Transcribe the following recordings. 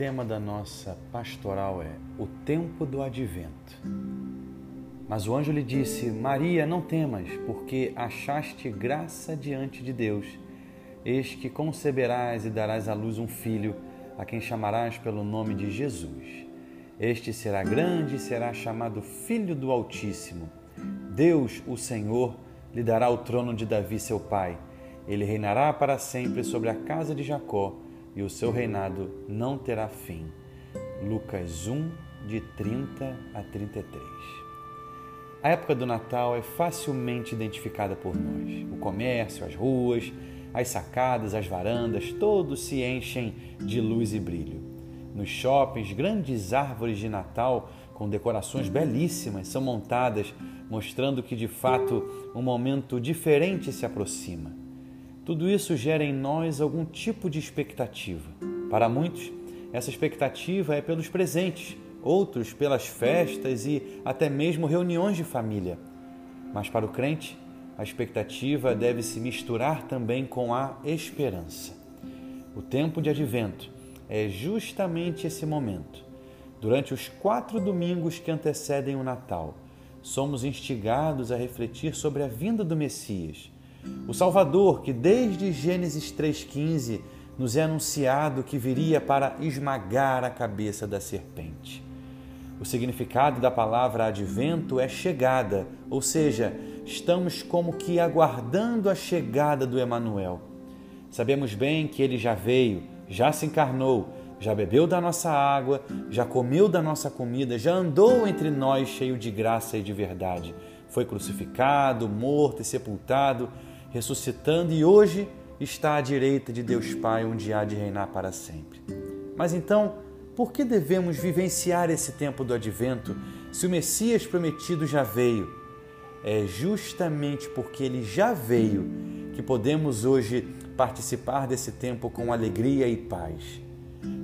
tema da nossa pastoral é o tempo do advento. Mas o anjo lhe disse: Maria, não temas, porque achaste graça diante de Deus. Eis que conceberás e darás à luz um filho, a quem chamarás pelo nome de Jesus. Este será grande e será chamado Filho do Altíssimo. Deus, o Senhor, lhe dará o trono de Davi, seu pai. Ele reinará para sempre sobre a casa de Jacó e o seu reinado não terá fim. Lucas 1, de 30 a 33. A época do Natal é facilmente identificada por nós. O comércio, as ruas, as sacadas, as varandas, todos se enchem de luz e brilho. Nos shoppings, grandes árvores de Natal com decorações belíssimas são montadas, mostrando que de fato um momento diferente se aproxima. Tudo isso gera em nós algum tipo de expectativa. Para muitos, essa expectativa é pelos presentes, outros pelas festas e até mesmo reuniões de família. Mas para o crente, a expectativa deve se misturar também com a esperança. O tempo de advento é justamente esse momento. Durante os quatro domingos que antecedem o Natal, somos instigados a refletir sobre a vinda do Messias o Salvador, que desde Gênesis 3,15 nos é anunciado que viria para esmagar a cabeça da serpente. O significado da palavra advento é chegada, ou seja, estamos como que aguardando a chegada do Emanuel. Sabemos bem que ele já veio, já se encarnou, já bebeu da nossa água, já comeu da nossa comida, já andou entre nós cheio de graça e de verdade. Foi crucificado, morto e sepultado ressuscitando e hoje está à direita de Deus Pai, onde há de reinar para sempre. Mas então, por que devemos vivenciar esse tempo do advento se o Messias prometido já veio? É justamente porque ele já veio que podemos hoje participar desse tempo com alegria e paz.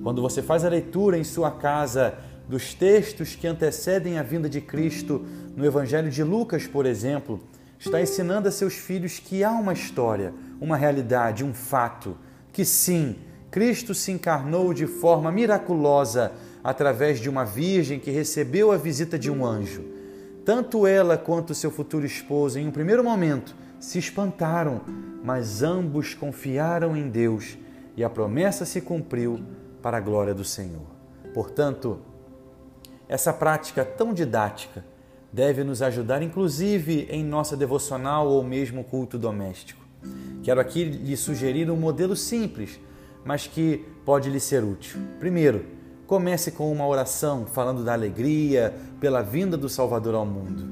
Quando você faz a leitura em sua casa dos textos que antecedem a vinda de Cristo, no Evangelho de Lucas, por exemplo, está ensinando a seus filhos que há uma história, uma realidade, um fato, que sim, Cristo se encarnou de forma miraculosa através de uma virgem que recebeu a visita de um anjo. Tanto ela quanto seu futuro esposo, em um primeiro momento, se espantaram, mas ambos confiaram em Deus e a promessa se cumpriu para a glória do Senhor. Portanto, essa prática tão didática deve nos ajudar, inclusive em nossa devocional ou mesmo culto doméstico. Quero aqui lhe sugerir um modelo simples, mas que pode lhe ser útil. Primeiro, comece com uma oração falando da alegria pela vinda do Salvador ao mundo.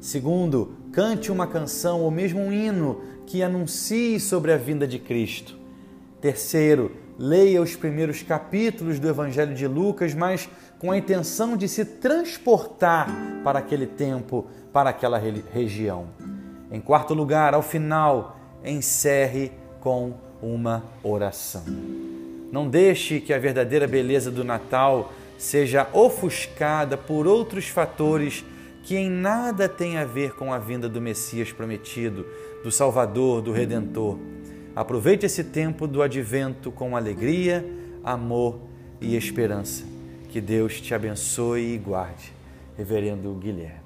Segundo, cante uma canção ou mesmo um hino que anuncie sobre a vinda de Cristo. Terceiro, leia os primeiros capítulos do Evangelho de Lucas, mas com a intenção de se transportar para aquele tempo, para aquela região. Em quarto lugar, ao final, encerre com uma oração. Não deixe que a verdadeira beleza do Natal seja ofuscada por outros fatores que em nada têm a ver com a vinda do Messias prometido, do Salvador, do Redentor. Aproveite esse tempo do advento com alegria, amor e esperança. Que Deus te abençoe e guarde. Reverendo Guilherme.